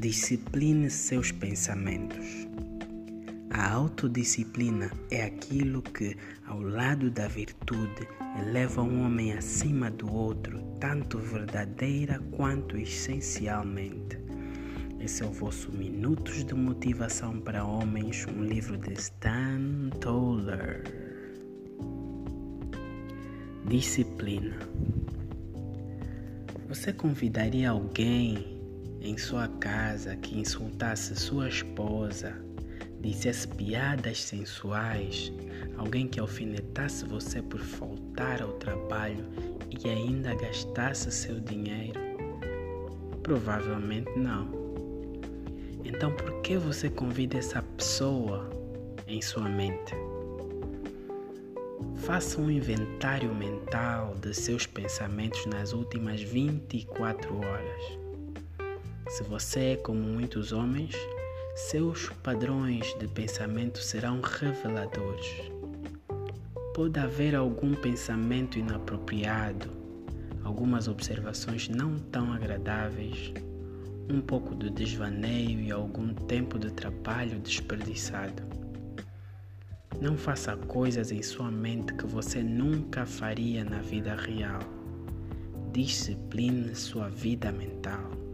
Discipline seus pensamentos. A autodisciplina é aquilo que, ao lado da virtude, eleva um homem acima do outro, tanto verdadeira quanto essencialmente. Esse é o vosso Minutos de Motivação para Homens, um livro de Stan Toller. Disciplina. Você convidaria alguém em sua casa que insultasse sua esposa, dissesse piadas sensuais, alguém que alfinetasse você por faltar ao trabalho e ainda gastasse seu dinheiro? Provavelmente não. Então por que você convida essa pessoa em sua mente? Faça um inventário mental de seus pensamentos nas últimas 24 horas. Se você é como muitos homens, seus padrões de pensamento serão reveladores. Pode haver algum pensamento inapropriado, algumas observações não tão agradáveis, um pouco de desvaneio e algum tempo de trabalho desperdiçado. Não faça coisas em sua mente que você nunca faria na vida real. Discipline sua vida mental.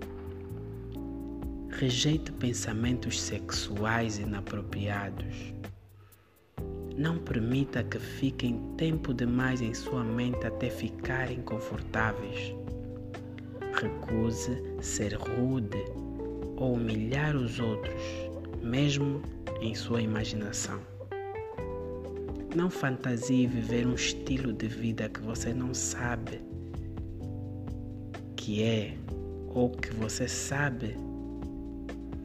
Rejeite pensamentos sexuais inapropriados. Não permita que fiquem tempo demais em sua mente até ficarem confortáveis. Recuse ser rude ou humilhar os outros, mesmo em sua imaginação. Não fantasie viver um estilo de vida que você não sabe que é ou que você sabe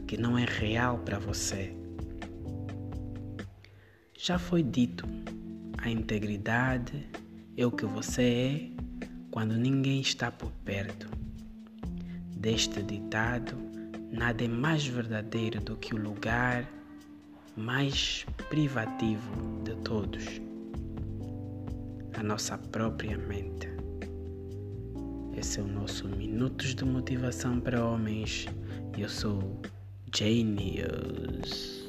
que não é real para você. Já foi dito, a integridade é o que você é quando ninguém está por perto. Deste ditado, nada é mais verdadeiro do que o lugar mais privativo de todos a nossa própria mente. Esse é o nosso Minutos de Motivação para Homens. Eu sou Janios.